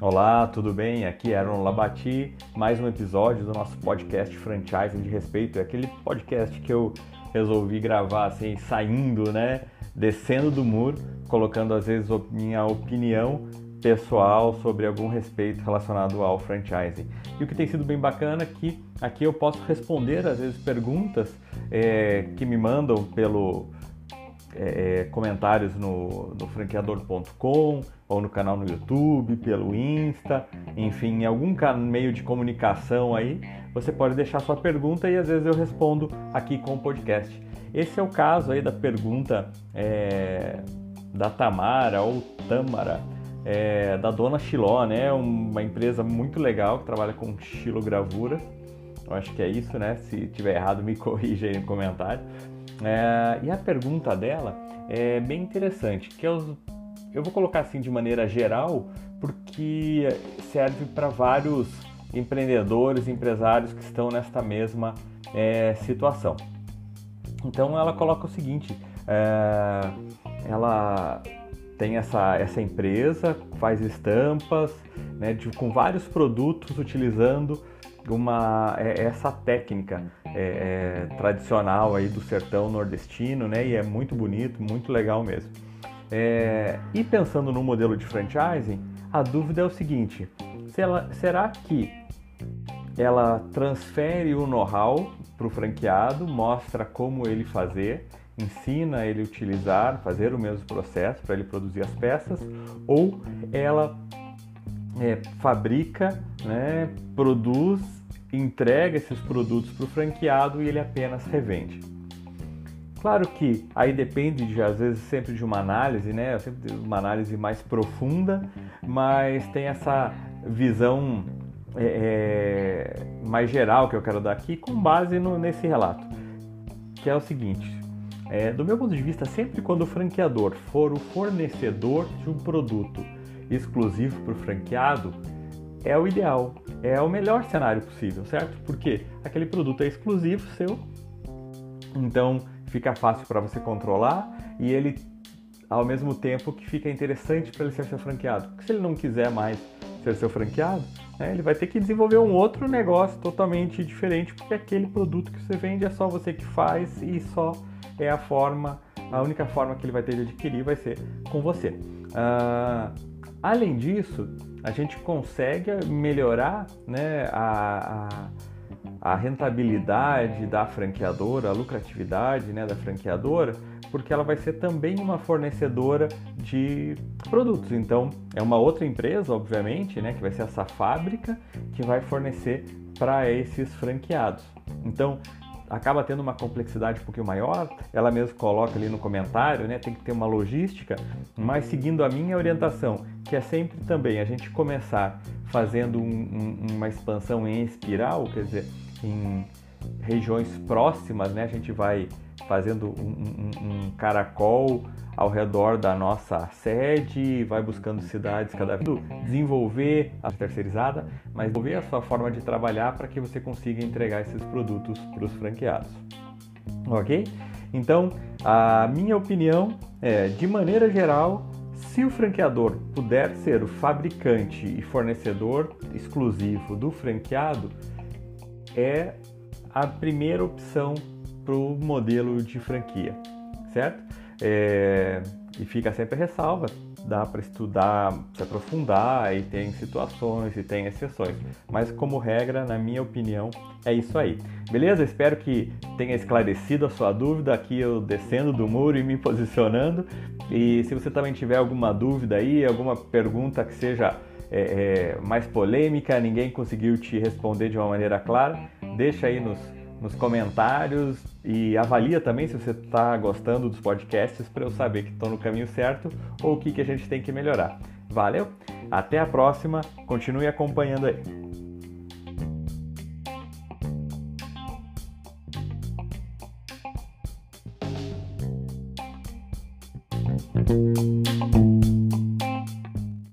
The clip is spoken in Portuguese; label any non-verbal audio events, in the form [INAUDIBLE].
Olá, tudo bem? Aqui é Aaron Labati, mais um episódio do nosso podcast Franchise de Respeito. É aquele podcast que eu resolvi gravar assim, saindo, né? Descendo do muro, colocando às vezes minha opinião pessoal sobre algum respeito relacionado ao franchising. E o que tem sido bem bacana é que aqui eu posso responder às vezes perguntas é, que me mandam pelo é, é comentários no, no franqueador.com ou no canal no YouTube, pelo Insta, enfim, em algum meio de comunicação aí, você pode deixar sua pergunta e às vezes eu respondo aqui com o podcast. Esse é o caso aí da pergunta é, da Tamara ou Tamara é, da Dona Xiló, né? Uma empresa muito legal que trabalha com xilogravura. Eu acho que é isso, né? Se tiver errado, me [LAUGHS] corrija aí no comentário. É, e a pergunta dela é bem interessante, que eu, eu vou colocar assim de maneira geral, porque serve para vários empreendedores, empresários que estão nesta mesma é, situação. Então ela coloca o seguinte: é, ela tem essa, essa empresa, faz estampas né, de, com vários produtos utilizando uma, é, essa técnica é, é, tradicional aí do sertão nordestino, né, e é muito bonito, muito legal mesmo. É, e pensando no modelo de franchising, a dúvida é o seguinte: ela, será que ela transfere o know-how para o franqueado, mostra como ele fazer? ensina ele utilizar, fazer o mesmo processo para ele produzir as peças, ou ela é, fabrica, né, produz, entrega esses produtos para o franqueado e ele apenas revende. Claro que aí depende de, às vezes, sempre de uma análise, né? Sempre uma análise mais profunda, mas tem essa visão é, é mais geral que eu quero dar aqui com base no, nesse relato, que é o seguinte: é, do meu ponto de vista, sempre quando o franqueador for o fornecedor de um produto exclusivo para o franqueado, é o ideal, é o melhor cenário possível, certo? Porque aquele produto é exclusivo seu, então fica fácil para você controlar e ele, ao mesmo tempo, que fica interessante para ele ser seu franqueado. Porque se ele não quiser mais ser seu franqueado, né, ele vai ter que desenvolver um outro negócio totalmente diferente, porque aquele produto que você vende é só você que faz e só é a forma, a única forma que ele vai ter de adquirir vai ser com você. Uh, além disso, a gente consegue melhorar né, a, a, a, rentabilidade da franqueadora, a lucratividade né, da franqueadora, porque ela vai ser também uma fornecedora de produtos. Então, é uma outra empresa, obviamente, né, que vai ser essa fábrica que vai fornecer para esses franqueados. Então, acaba tendo uma complexidade um pouquinho maior, ela mesmo coloca ali no comentário, né? Tem que ter uma logística, mas seguindo a minha orientação, que é sempre também a gente começar fazendo um, um, uma expansão em espiral, quer dizer, em regiões próximas, né? A gente vai fazendo um, um caracol ao redor da nossa sede, vai buscando cidades cada vez, desenvolver a terceirizada, mas desenvolver a sua forma de trabalhar para que você consiga entregar esses produtos para os franqueados. Ok? Então, a minha opinião é, de maneira geral, se o franqueador puder ser o fabricante e fornecedor exclusivo do franqueado, é a primeira opção para o modelo de franquia, certo? É, e fica sempre a ressalva, dá para estudar, se aprofundar e tem situações e tem exceções. Mas como regra, na minha opinião, é isso aí. Beleza? Espero que tenha esclarecido a sua dúvida aqui eu descendo do muro e me posicionando. E se você também tiver alguma dúvida aí, alguma pergunta que seja é, é, mais polêmica, ninguém conseguiu te responder de uma maneira clara, deixa aí nos nos comentários e avalia também se você está gostando dos podcasts para eu saber que estou no caminho certo ou o que, que a gente tem que melhorar. Valeu, até a próxima, continue acompanhando aí.